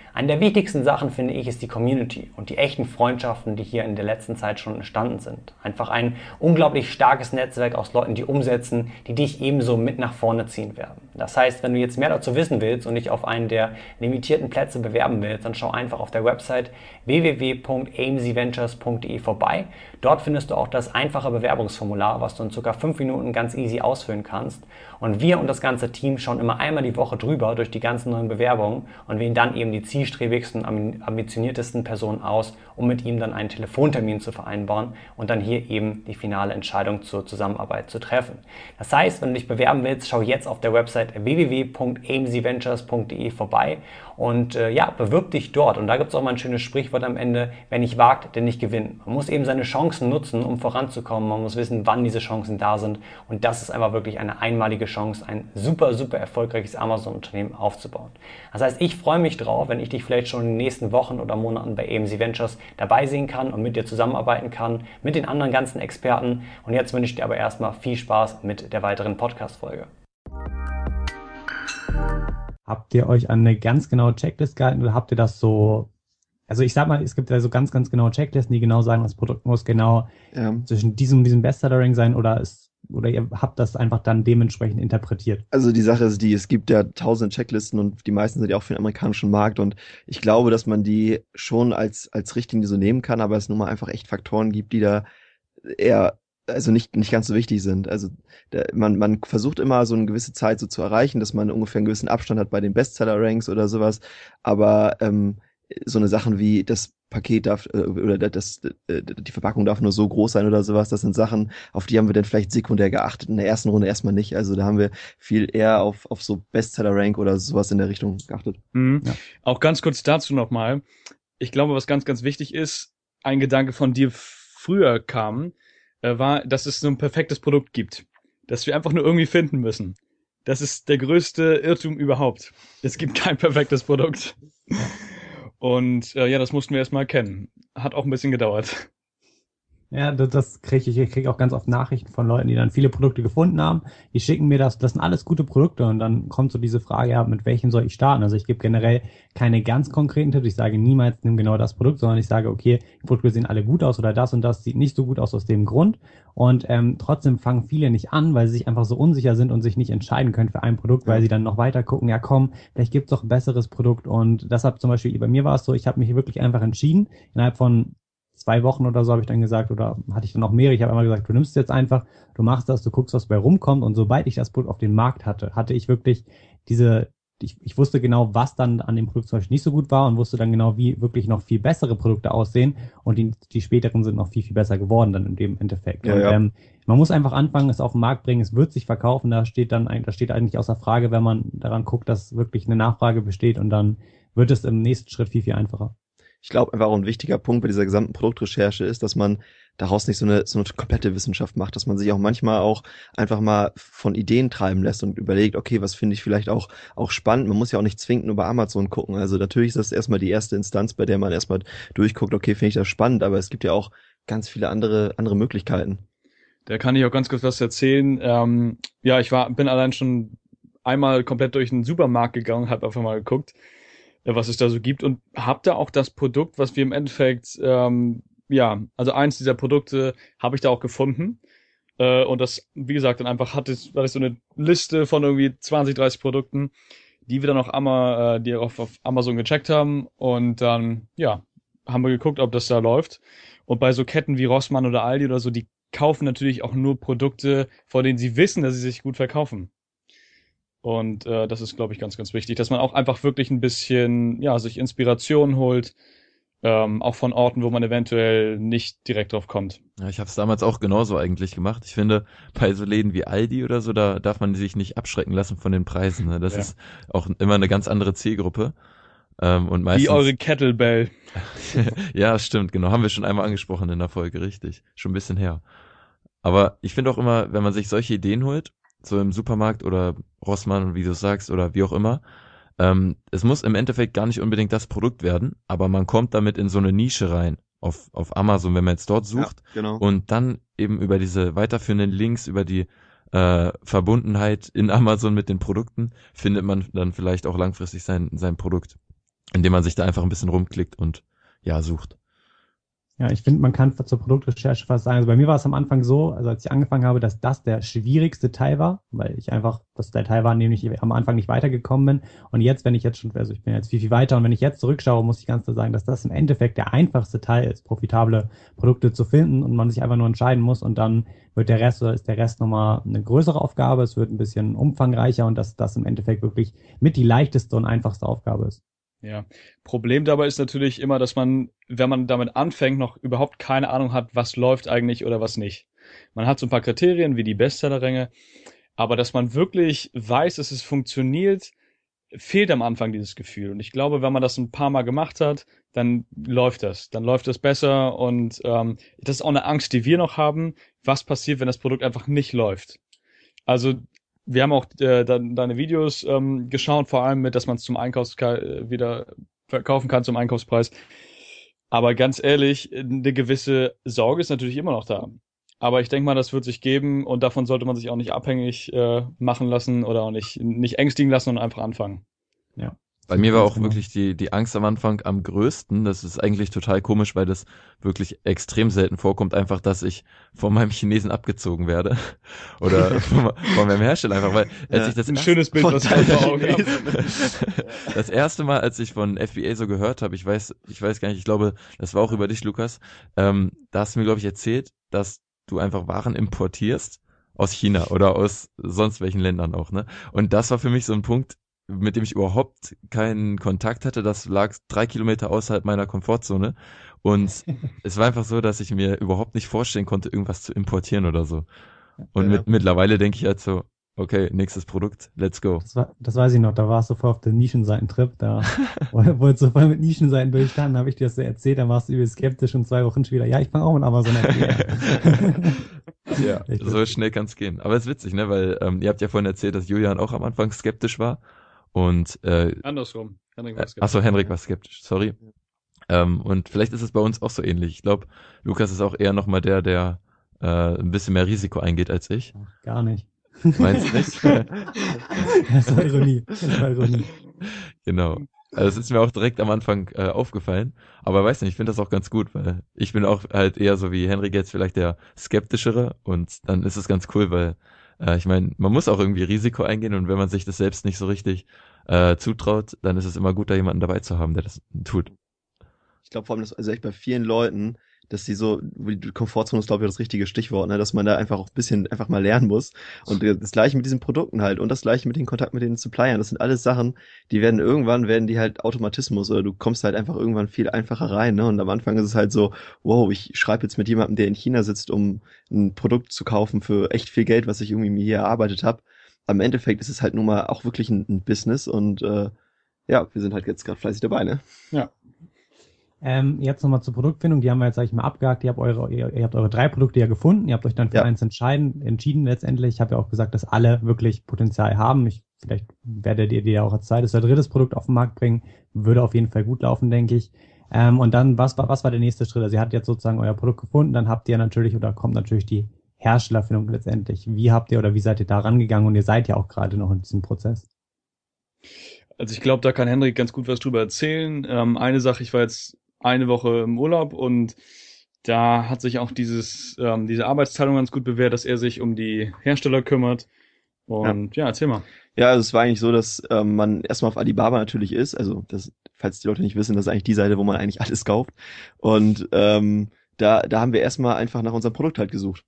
eine der wichtigsten Sachen, finde ich, ist die Community und die echten Freundschaften, die hier in der letzten Zeit schon entstanden sind. Einfach ein unglaublich starkes Netzwerk aus Leuten, die umsetzen, die dich ebenso mit nach vorne ziehen werden. Das heißt, wenn du jetzt mehr dazu wissen willst und dich auf einen der limitierten Plätze bewerben willst, dann schau einfach auf der Website www.amcventures.de vorbei. Dort findest du auch das einfache Bewerbungsformular, was du in circa fünf Minuten ganz easy ausfüllen kannst. Und wir und das ganze Team schauen immer einmal die Woche drüber durch die ganzen neuen Bewerbungen und wählen dann eben die zielstrebigsten, ambitioniertesten Personen aus, um mit ihm dann einen Telefontermin zu vereinbaren und dann hier eben die finale Entscheidung zur Zusammenarbeit zu treffen. Das heißt, wenn du dich bewerben willst, schau jetzt auf der Website www.amcventures.de vorbei und äh, ja, bewirb dich dort. Und da gibt es auch mal ein schönes Sprichwort am Ende, wer nicht wagt, der nicht gewinnt. Man muss eben seine Chancen nutzen, um voranzukommen. Man muss wissen, wann diese Chancen da sind. Und das ist einfach wirklich eine einmalige Chance, ein super, super erfolgreiches Amazon-Unternehmen aufzubauen. Das heißt, ich freue mich drauf, wenn ich dich vielleicht schon in den nächsten Wochen oder Monaten bei AMC Ventures dabei sehen kann und mit dir zusammenarbeiten kann, mit den anderen ganzen Experten. Und jetzt wünsche ich dir aber erstmal viel Spaß mit der weiteren Podcast-Folge. Habt ihr euch an eine ganz genaue Checklist gehalten oder habt ihr das so also ich sag mal, es gibt ja so ganz, ganz genaue Checklisten, die genau sagen, das Produkt muss genau ja. zwischen diesem und diesem Bestseller-Ring sein oder ist oder ihr habt das einfach dann dementsprechend interpretiert? Also die Sache ist die, es gibt ja tausend Checklisten und die meisten sind ja auch für den amerikanischen Markt und ich glaube, dass man die schon als, als Richtlinie so nehmen kann, aber es nun mal einfach echt Faktoren gibt, die da eher also nicht, nicht ganz so wichtig sind. Also der, man, man versucht immer so eine gewisse Zeit so zu erreichen, dass man ungefähr einen gewissen Abstand hat bei den Bestseller-Ranks oder sowas. Aber ähm, so eine Sachen wie das Paket darf äh, oder das, äh, die Verpackung darf nur so groß sein oder sowas. Das sind Sachen, auf die haben wir dann vielleicht sekundär geachtet. In der ersten Runde erstmal nicht. Also da haben wir viel eher auf, auf so Bestseller-Rank oder sowas in der Richtung geachtet. Mhm. Ja. Auch ganz kurz dazu nochmal. Ich glaube, was ganz, ganz wichtig ist, ein Gedanke von dir früher kam, äh, war, dass es so ein perfektes Produkt gibt. Dass wir einfach nur irgendwie finden müssen. Das ist der größte Irrtum überhaupt. Es gibt kein perfektes Produkt. Und äh, ja, das mussten wir erstmal erkennen. Hat auch ein bisschen gedauert. Ja, das, das kriege ich. Ich kriege auch ganz oft Nachrichten von Leuten, die dann viele Produkte gefunden haben. Die schicken mir das, das sind alles gute Produkte und dann kommt so diese Frage, ja, mit welchem soll ich starten? Also ich gebe generell keine ganz konkreten Tipps. Ich sage niemals, nimm genau das Produkt, sondern ich sage, okay, die Produkte sehen alle gut aus oder das und das sieht nicht so gut aus aus dem Grund. Und ähm, trotzdem fangen viele nicht an, weil sie sich einfach so unsicher sind und sich nicht entscheiden können für ein Produkt, weil sie dann noch weiter gucken, ja komm, vielleicht gibt's doch ein besseres Produkt. Und deshalb zum Beispiel bei mir war es so, ich habe mich wirklich einfach entschieden, innerhalb von zwei Wochen oder so habe ich dann gesagt, oder hatte ich dann noch mehr, ich habe einmal gesagt, du nimmst es jetzt einfach, du machst das, du guckst, was bei rumkommt und sobald ich das Produkt auf den Markt hatte, hatte ich wirklich diese ich, ich wusste genau, was dann an dem Produkt zum Beispiel nicht so gut war und wusste dann genau, wie wirklich noch viel bessere Produkte aussehen und die, die späteren sind noch viel, viel besser geworden dann in dem Endeffekt. Ja, und, ja. Ähm, man muss einfach anfangen, es auf den Markt bringen, es wird sich verkaufen, da steht dann, da steht eigentlich außer Frage, wenn man daran guckt, dass wirklich eine Nachfrage besteht und dann wird es im nächsten Schritt viel, viel einfacher. Ich glaube, einfach auch ein wichtiger Punkt bei dieser gesamten Produktrecherche ist, dass man daraus nicht so eine, so eine komplette Wissenschaft macht, dass man sich auch manchmal auch einfach mal von Ideen treiben lässt und überlegt, okay, was finde ich vielleicht auch, auch spannend. Man muss ja auch nicht zwingend nur bei Amazon gucken. Also natürlich ist das erstmal die erste Instanz, bei der man erstmal durchguckt, okay, finde ich das spannend, aber es gibt ja auch ganz viele andere, andere Möglichkeiten. Da kann ich auch ganz kurz was erzählen. Ähm, ja, ich war, bin allein schon einmal komplett durch den Supermarkt gegangen, habe einfach mal geguckt, was es da so gibt und habe da auch das Produkt, was wir im Endeffekt, ähm, ja, also eins dieser Produkte habe ich da auch gefunden. Äh, und das, wie gesagt, dann einfach hatte ich, war das so eine Liste von irgendwie 20, 30 Produkten, die wir dann auch einmal, äh, die auf, auf Amazon gecheckt haben und dann, ja, haben wir geguckt, ob das da läuft. Und bei so Ketten wie Rossmann oder Aldi oder so, die kaufen natürlich auch nur Produkte, von denen sie wissen, dass sie sich gut verkaufen. Und äh, das ist, glaube ich, ganz, ganz wichtig, dass man auch einfach wirklich ein bisschen, ja, sich Inspiration holt, ähm, auch von Orten, wo man eventuell nicht direkt drauf kommt. Ja, ich habe es damals auch genauso eigentlich gemacht. Ich finde, bei so Läden wie Aldi oder so, da darf man sich nicht abschrecken lassen von den Preisen. Ne? Das Ja. ist auch immer eine ganz andere Zielgruppe. Ähm, und meistens, Wie eure Kettlebell. ja, stimmt, genau. Haben wir schon einmal angesprochen in der Folge, richtig. Schon ein bisschen her. Aber ich finde auch immer, wenn man sich solche Ideen holt, so im Supermarkt oder Rossmann, wie du sagst, oder wie auch immer, ähm, es muss im Endeffekt gar nicht unbedingt das Produkt werden, aber man kommt damit in so eine Nische rein. Auf, auf Amazon, wenn man jetzt dort sucht, Ja, genau. und dann eben über diese weiterführenden Links, über die äh, Verbundenheit in Amazon mit den Produkten, findet man dann vielleicht auch langfristig sein, sein Produkt, indem man sich da einfach ein bisschen rumklickt und ja, sucht. Ja, ich finde, man kann zur Produktrecherche fast sagen, also bei mir war es am Anfang so, also als ich angefangen habe, dass das der schwierigste Teil war, weil ich einfach, das der Teil war, in dem ich am Anfang nicht weitergekommen bin. Und jetzt, wenn ich jetzt schon, also ich bin jetzt viel, viel weiter und wenn ich jetzt zurückschaue, muss ich ganz klar sagen, dass das im Endeffekt der einfachste Teil ist, profitable Produkte zu finden und man sich einfach nur entscheiden muss und dann wird der Rest oder ist der Rest nochmal eine größere Aufgabe, es wird ein bisschen umfangreicher und dass das im Endeffekt wirklich mit die leichteste und einfachste Aufgabe ist. Ja. Problem dabei ist natürlich immer, dass man, wenn man damit anfängt, noch überhaupt keine Ahnung hat, was läuft eigentlich oder was nicht. Man hat so ein paar Kriterien wie die Bestsellerränge, aber dass man wirklich weiß, dass es funktioniert, fehlt am Anfang dieses Gefühl. Und ich glaube, wenn man das ein paar Mal gemacht hat, dann läuft das. Dann läuft das besser und ähm, das ist auch eine Angst, die wir noch haben. Was passiert, wenn das Produkt einfach nicht läuft? Also wir haben auch äh, dann deine Videos ähm, geschaut, vor allem mit, dass man es zum Einkaufs äh, wieder verkaufen kann zum Einkaufspreis. Aber ganz ehrlich, eine gewisse Sorge ist natürlich immer noch da. Aber ich denke mal, das wird sich geben und davon sollte man sich auch nicht abhängig äh, machen lassen oder auch nicht, nicht ängstigen lassen und einfach anfangen. Bei mir war auch genau. wirklich die, die Angst am Anfang am größten. Das ist eigentlich total komisch, weil das wirklich extrem selten vorkommt, einfach, dass ich von meinem Chinesen abgezogen werde. Oder von, von meinem Hersteller einfach, weil als Ja. ich das Ein schönes Bild, was ich vor Augen habe. das erste Mal, als ich von FBA so gehört habe, ich weiß, ich weiß gar nicht, ich glaube, das war auch über dich, Lukas, ähm, da hast du mir, glaube ich, erzählt, dass du einfach Waren importierst aus China oder aus sonst welchen Ländern auch, ne? Und das war für mich so ein Punkt, mit dem ich überhaupt keinen Kontakt hatte. Das lag drei Kilometer außerhalb meiner Komfortzone. Und es war einfach so, dass ich mir überhaupt nicht vorstellen konnte, irgendwas zu importieren oder so. Und Ja. mit, mittlerweile denke ich halt so, okay, nächstes Produkt, let's go. Das, war, das weiß ich noch, da warst du voll auf dem Nischenseitentrip, da wolltest du voll mit Nischenseiten durchstanden, habe ich dir das so erzählt, dann warst du übel skeptisch und zwei Wochen später, ja, ich fange auch mit Amazon an. Ja, so schnell kann's gehen. Aber es ist witzig, ne? Weil ähm, ihr habt ja vorhin erzählt, dass Julian auch am Anfang skeptisch war. Und äh, Andersrum. Henrik, äh, was gibt's? achso, Henrik war skeptisch, sorry. Ähm, und vielleicht ist es bei uns auch so ähnlich. Ich glaube, Lukas ist auch eher nochmal der, der äh, ein bisschen mehr Risiko eingeht als ich. Gar nicht. Meinst du nicht? Das war Ironie. Das war Ironie. genau. Also das ist mir auch direkt am Anfang äh, aufgefallen. Aber weiß nicht, ich finde das auch ganz gut, weil ich bin auch halt eher so wie Henrik jetzt vielleicht der skeptischere und dann ist es ganz cool, weil äh, ich meine, man muss auch irgendwie Risiko eingehen und wenn man sich das selbst nicht so richtig äh, zutraut, dann ist es immer gut, da jemanden dabei zu haben, der das tut. Ich glaube vor allem, dass also echt bei vielen Leuten, dass sie so, die Komfortzone ist, glaube ich, das richtige Stichwort, ne? dass man da einfach auch ein bisschen einfach mal lernen muss. Und das gleiche mit diesen Produkten halt und das gleiche mit den Kontakt mit den Suppliern. Das sind alles Sachen, die werden irgendwann, werden die halt Automatismus oder du kommst halt einfach irgendwann viel einfacher rein. Ne? Und am Anfang ist es halt so, wow, ich schreibe jetzt mit jemandem, der in China sitzt, um ein Produkt zu kaufen für echt viel Geld, was ich irgendwie mir hier erarbeitet habe. Am Endeffekt ist es halt nun mal auch wirklich ein, ein Business und äh, ja, wir sind halt jetzt gerade fleißig dabei, ne? Ja, ähm, jetzt nochmal zur Produktfindung, die haben wir jetzt, sag ich mal, abgehakt. Ihr habt eure, ihr, ihr habt eure drei Produkte ja gefunden, ihr habt euch dann für Ja. eins entscheiden, entschieden letztendlich. Ich habe ja auch gesagt, dass alle wirklich Potenzial haben. Ich, vielleicht werdet ihr die ja auch als zweites oder drittes Produkt auf den Markt bringen. Würde auf jeden Fall gut laufen, denke ich. Ähm, und dann, was war, was war der nächste Schritt? Also ihr habt jetzt sozusagen euer Produkt gefunden, dann habt ihr natürlich oder kommt natürlich die Herstellerfindung letztendlich. Wie habt ihr oder wie seid ihr da rangegangen? Und ihr seid ja auch gerade noch in diesem Prozess. Also ich glaube, da kann Henrik ganz gut was drüber erzählen. Ähm, eine Sache, ich war jetzt eine Woche im Urlaub und da hat sich auch dieses, ähm, diese Arbeitsteilung ganz gut bewährt, dass er sich um die Hersteller kümmert. Und ja, erzähl mal. Ja, also es war eigentlich so, dass ähm, man erstmal auf Alibaba natürlich ist. Also, das, falls die Leute nicht wissen, das ist eigentlich die Seite, wo man eigentlich alles kauft. Und ähm, da, da haben wir erstmal einfach nach unserem Produkt halt gesucht.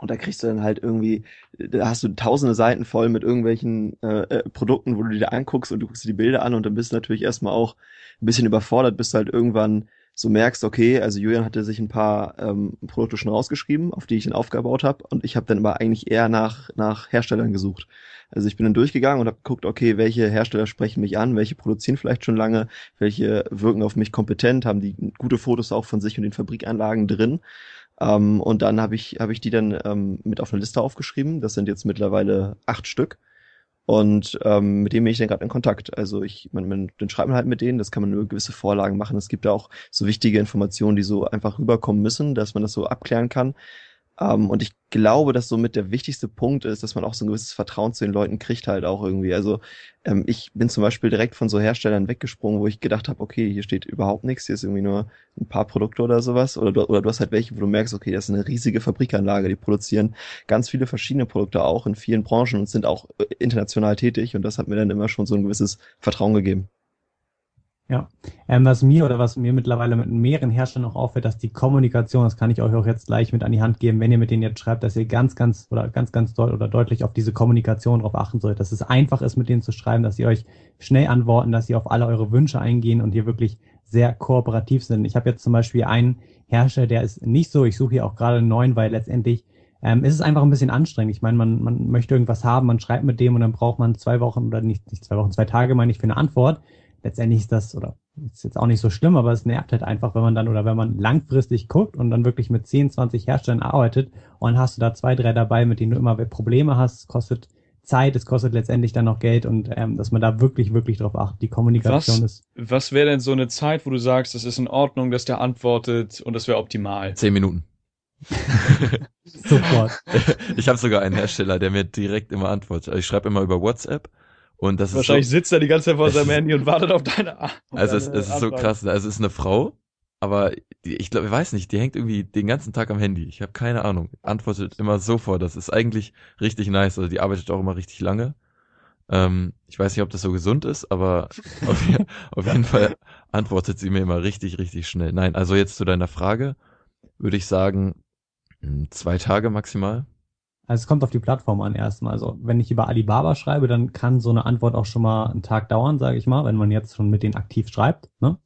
Und da kriegst du dann halt irgendwie, da hast du tausende Seiten voll mit irgendwelchen äh, äh, Produkten, wo du dir da anguckst und du guckst dir die Bilder an und dann bist du natürlich erstmal auch ein bisschen überfordert, bis du halt irgendwann so merkst, okay, also Julian hatte sich ein paar ähm, Produkte schon rausgeschrieben, auf die ich dann aufgebaut habe und ich habe dann aber eigentlich eher nach, nach Herstellern gesucht. Also ich bin dann durchgegangen und habe geguckt, okay, welche Hersteller sprechen mich an, welche produzieren vielleicht schon lange, welche wirken auf mich kompetent, haben die gute Fotos auch von sich und den Fabrikanlagen drin. Ähm, und dann habe ich, hab ich die dann ähm, mit auf eine Liste aufgeschrieben. Das sind jetzt mittlerweile acht Stück. Und ähm, mit denen bin ich dann gerade in Kontakt. Also ich, man, man, dann schreibt man halt mit denen, das kann man nur gewisse Vorlagen machen. Es gibt da auch so wichtige Informationen, die so einfach rüberkommen müssen, dass man das so abklären kann. Ähm, und ich glaube, dass somit der wichtigste Punkt ist, dass man auch so ein gewisses Vertrauen zu den Leuten kriegt halt auch irgendwie. Also ähm, ich bin zum Beispiel direkt von so Herstellern weggesprungen, wo ich gedacht habe, okay, hier steht überhaupt nichts, hier ist irgendwie nur ein paar Produkte oder sowas. Oder du, oder du hast halt welche, wo du merkst, okay, das ist eine riesige Fabrikanlage, die produzieren ganz viele verschiedene Produkte auch in vielen Branchen und sind auch äh, international tätig. Und das hat mir dann immer schon so ein gewisses Vertrauen gegeben. Ja, ähm, was mir oder was mir mittlerweile mit mehreren Herstellern auch auffällt, dass die Kommunikation, das kann ich euch auch jetzt gleich mit an die Hand geben, wenn ihr mit denen jetzt schreibt, dass ihr ganz, ganz oder ganz, ganz doll oder deutlich auf diese Kommunikation drauf achten sollt, dass es einfach ist, mit denen zu schreiben, dass sie euch schnell antworten, dass sie auf alle eure Wünsche eingehen und hier wirklich sehr kooperativ sind. Ich habe jetzt zum Beispiel einen Hersteller, der ist nicht so, ich suche hier auch gerade einen neuen, weil letztendlich ähm, ist es einfach ein bisschen anstrengend. Ich meine, man, man möchte irgendwas haben, man schreibt mit dem und dann braucht man zwei Wochen oder nicht, nicht zwei Wochen, zwei Tage, meine ich, für eine Antwort letztendlich ist das, oder ist jetzt auch nicht so schlimm, aber es nervt halt einfach, wenn man dann, oder wenn man langfristig guckt und dann wirklich mit 10, 20 Herstellern arbeitet und dann hast du da zwei, drei dabei, mit denen du immer Probleme hast, es kostet Zeit, es kostet letztendlich dann noch Geld und ähm, dass man da wirklich, wirklich drauf achtet. Die Kommunikation Was, ist. was wäre denn so eine Zeit, wo du sagst, das ist in Ordnung, dass der antwortet und das wäre optimal? Zehn Minuten. Sofort. ich habe sogar einen Hersteller, der mir direkt immer antwortet. Also ich schreibe immer über WhatsApp und das Wahrscheinlich ist so, sitzt er die ganze Zeit vor seinem Handy und wartet auf deine auf also es, es ist so krass. Also es ist eine Frau, aber die, ich glaube, ich weiß nicht, die hängt irgendwie den ganzen Tag am Handy. Ich habe keine Ahnung. Antwortet immer sofort. Das ist eigentlich richtig nice. Also die arbeitet auch immer richtig lange. Ähm, ich weiß nicht, ob das so gesund ist, aber auf, auf jeden Fall antwortet sie mir immer richtig, richtig schnell. Nein, also jetzt zu deiner Frage würde ich sagen, mh, zwei Tage maximal. Also es kommt auf die Plattform an erstmal. Also wenn ich über Alibaba schreibe, dann kann so eine Antwort auch schon mal einen Tag dauern, sage ich mal, wenn man jetzt schon mit denen aktiv schreibt. Ne?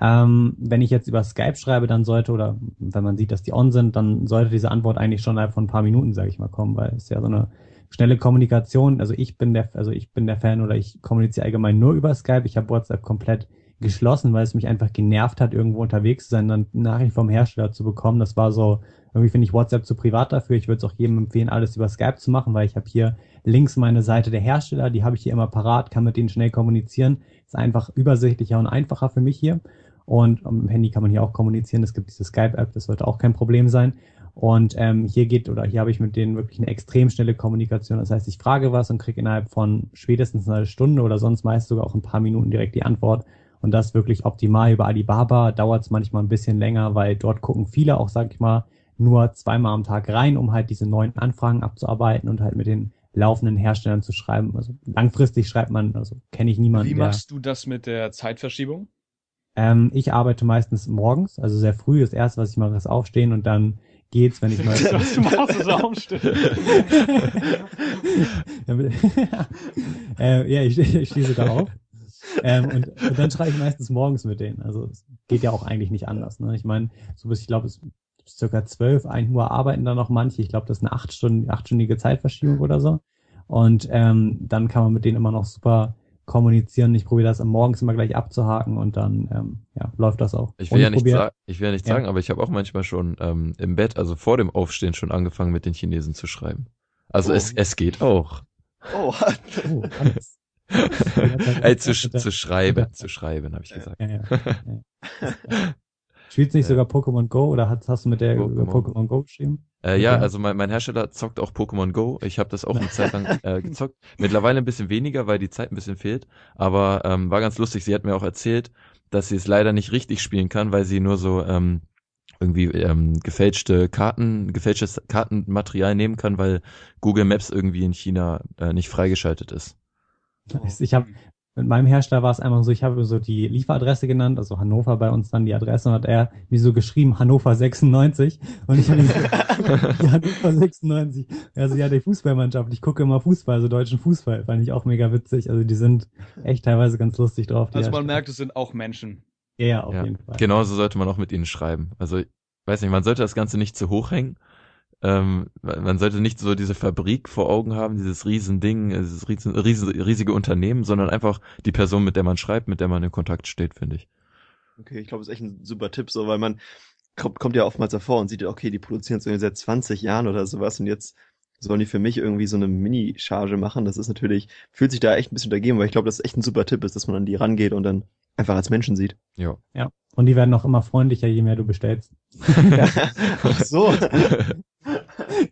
Ähm, wenn ich jetzt über Skype schreibe, dann sollte, oder wenn man sieht, dass die on sind, dann sollte diese Antwort eigentlich schon innerhalb von ein paar Minuten, sage ich mal, kommen, weil es ist ja so eine schnelle Kommunikation. Also ich bin der, also ich bin der Fan oder ich kommuniziere allgemein nur über Skype. Ich habe WhatsApp komplett geschlossen, weil es mich einfach genervt hat, irgendwo unterwegs zu sein, dann Nachricht vom Hersteller zu bekommen. Das war so, irgendwie finde ich WhatsApp zu privat dafür. Ich würde es auch jedem empfehlen, alles über Skype zu machen, weil ich habe hier links meine Seite der Hersteller, die habe ich hier immer parat, kann mit denen schnell kommunizieren. Ist einfach übersichtlicher und einfacher für mich hier. Und am Handy kann man hier auch kommunizieren. Es gibt diese Skype-App, das sollte auch kein Problem sein. Und ähm, hier geht oder hier habe ich mit denen wirklich eine extrem schnelle Kommunikation. Das heißt, ich frage was und kriege innerhalb von spätestens einer Stunde oder sonst meist sogar auch ein paar Minuten direkt die Antwort. Und das wirklich optimal. Über Alibaba dauert es manchmal ein bisschen länger, weil dort gucken viele auch, sag ich mal, nur zweimal am Tag rein, um halt diese neuen Anfragen abzuarbeiten und halt mit den laufenden Herstellern zu schreiben. Also langfristig schreibt man, also kenne ich niemanden. Wie der- machst du das mit der Zeitverschiebung? Ähm, ich arbeite meistens morgens, also sehr früh. Das erste, was ich mache, ist aufstehen und dann geht's, wenn ich mal. Was du machst, ist aufstehen. äh, ja, ich, ich stehe sogar auf. ähm, und, und dann schreibe ich meistens morgens mit denen. Also es geht ja auch eigentlich nicht anders. Ne? Ich meine, so bis ich glaube, es bis circa zwölf, ein Uhr arbeiten da noch manche. Ich glaube, das ist eine acht Stunden, achtstündige Zeitverschiebung oder so. Und ähm, dann kann man mit denen immer noch super kommunizieren. Ich probiere das am Morgens immer gleich abzuhaken und dann ähm, ja, läuft das auch. Ich will ja nicht, probier- sa ich will ja nicht Ja. sagen, aber ich habe auch manchmal schon ähm, im Bett, also vor dem Aufstehen, schon angefangen mit den Chinesen zu schreiben. Also Oh. es, es geht auch. Oh, Oh, alles. Ey, zu, zu schreiben, zu schreiben, habe ich gesagt. Ja, ja, ja. Spielst du nicht Ja. sogar Pokémon Go oder hast, hast du mit der Pokémon. Go geschrieben? Äh, ja, also mein, mein Hersteller zockt auch Pokémon Go. Ich habe das auch eine Zeit lang äh, gezockt. Mittlerweile ein bisschen weniger, weil die Zeit ein bisschen fehlt. Aber ähm, war ganz lustig. Sie hat mir auch erzählt, dass sie es leider nicht richtig spielen kann, weil sie nur so ähm, irgendwie ähm, gefälschte Karten, gefälschtes Kartenmaterial nehmen kann, weil Google Maps irgendwie in China äh, nicht freigeschaltet ist. Ich habe mit meinem Hersteller war es einmal so, ich habe so die Lieferadresse genannt, also Hannover bei uns dann die Adresse und hat er mir so geschrieben Hannover 96 und ich habe ihm so, ja, Hannover 96. Also ja, die Fußballmannschaft, ich gucke immer Fußball, also deutschen Fußball, fand ich auch mega witzig. Also die sind echt teilweise ganz lustig drauf. die Also man merkt, es sind auch Menschen. ja, ja, auf ja, jeden Fall. genauso sollte man auch mit ihnen schreiben. Also, ich weiß nicht, man sollte das Ganze nicht zu hoch hängen. Ähm, man sollte nicht so diese Fabrik vor Augen haben, dieses riesen Ding, dieses riesen, riesen, riesige Unternehmen, sondern einfach die Person, mit der man schreibt, mit der man in Kontakt steht, finde ich. Okay, ich glaube, das ist echt ein super Tipp, so, weil man kommt, kommt ja oftmals davor und sieht, ja, okay, die produzieren es irgendwie seit 20 Jahren oder sowas und jetzt sollen die für mich irgendwie so eine Mini-Charge machen. Das ist natürlich, fühlt sich da echt ein bisschen dagegen, weil ich glaube, das echt ein super Tipp ist, dass man an die rangeht und dann einfach als Menschen sieht. Ja. Ja. Und die werden auch immer freundlicher, je mehr du bestellst. Ach so.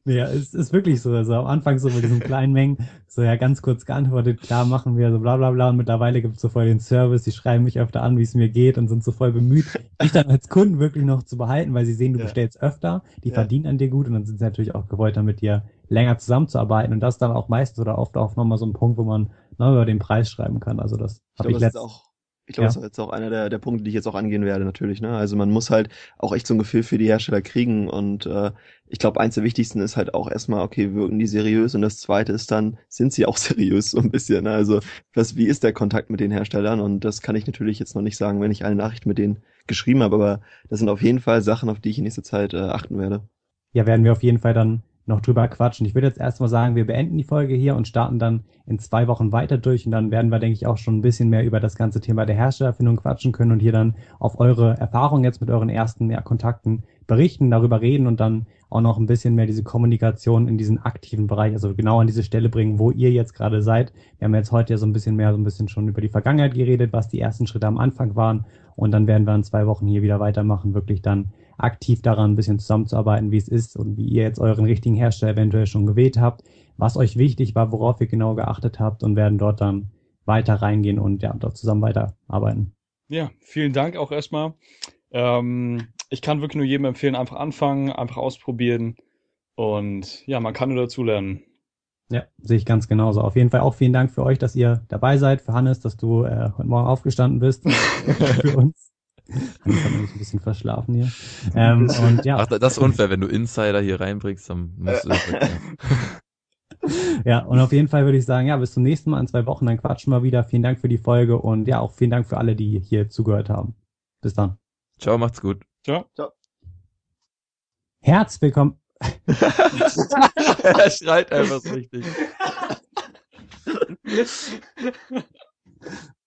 Ja, es ist wirklich so. Also am Anfang so mit diesen kleinen Mengen, so ja ganz kurz geantwortet, klar machen wir, so bla bla bla. Und mittlerweile gibt es so voll den Service, die schreiben mich öfter an, wie es mir geht und sind so voll bemüht, dich dann als Kunden wirklich noch zu behalten, weil sie sehen, du Ja. bestellst öfter, die Ja. verdienen an dir gut und dann sind sie natürlich auch gewollt, mit dir länger zusammenzuarbeiten. Und das dann auch meistens oder oft auch nochmal so ein Punkt, wo man ne, über den Preis schreiben kann. Also das Ich habe glaube, ich das letztens. auch, ich glaube, Ja. das ist jetzt auch einer der, der Punkte, die ich jetzt auch angehen werde, natürlich, ne? Also man muss halt auch echt so ein Gefühl für die Hersteller kriegen und äh, ich glaube, eins der wichtigsten ist halt auch erstmal, okay, wirken die seriös und das zweite ist dann, sind sie auch seriös so ein bisschen, ne? Also was, wie ist der Kontakt mit den Herstellern und das kann ich natürlich jetzt noch nicht sagen, wenn ich alle Nachrichten mit denen geschrieben habe, aber das sind auf jeden Fall Sachen, auf die ich in nächster Zeit äh, achten werde. ja, werden wir auf jeden Fall dann noch drüber quatschen. Ich würde jetzt erstmal sagen, wir beenden die Folge hier und starten dann in zwei Wochen weiter durch und dann werden wir, denke ich, auch schon ein bisschen mehr über das ganze Thema der Herstellerfindung quatschen können und hier dann auf eure Erfahrungen jetzt mit euren ersten ja, Kontakten berichten, darüber reden und dann auch noch ein bisschen mehr diese Kommunikation in diesen aktiven Bereich, also genau an diese Stelle bringen, wo ihr jetzt gerade seid. Wir haben jetzt heute ja so ein bisschen mehr, so ein bisschen schon über die Vergangenheit geredet, was die ersten Schritte am Anfang waren und dann werden wir in zwei Wochen hier wieder weitermachen, wirklich dann aktiv daran ein bisschen zusammenzuarbeiten, wie es ist und wie ihr jetzt euren richtigen Hersteller eventuell schon gewählt habt, was euch wichtig war, worauf ihr genau geachtet habt und werden dort dann weiter reingehen und ja, dort zusammen weiterarbeiten. Ja, vielen Dank auch erstmal. Ähm, ich kann wirklich nur jedem empfehlen, einfach anfangen, einfach ausprobieren und ja, man kann nur dazulernen. Ja, sehe ich ganz genauso. Auf jeden Fall auch vielen Dank für euch, dass ihr dabei seid, für Hannes, dass du äh, heute Morgen aufgestanden bist für uns. Hannes hat nämlich ein bisschen verschlafen hier. Ähm, und ja, Ach, das ist unfair, wenn du Insider hier reinbringst, dann musst du das. Ja, und auf jeden Fall würde ich sagen, ja, bis zum nächsten Mal in zwei Wochen, dann quatschen wir wieder. Vielen Dank für die Folge und ja, auch vielen Dank für alle, die hier zugehört haben. Bis dann. Ciao, macht's gut. Ciao. Herz willkommen. er schreit einfach so richtig.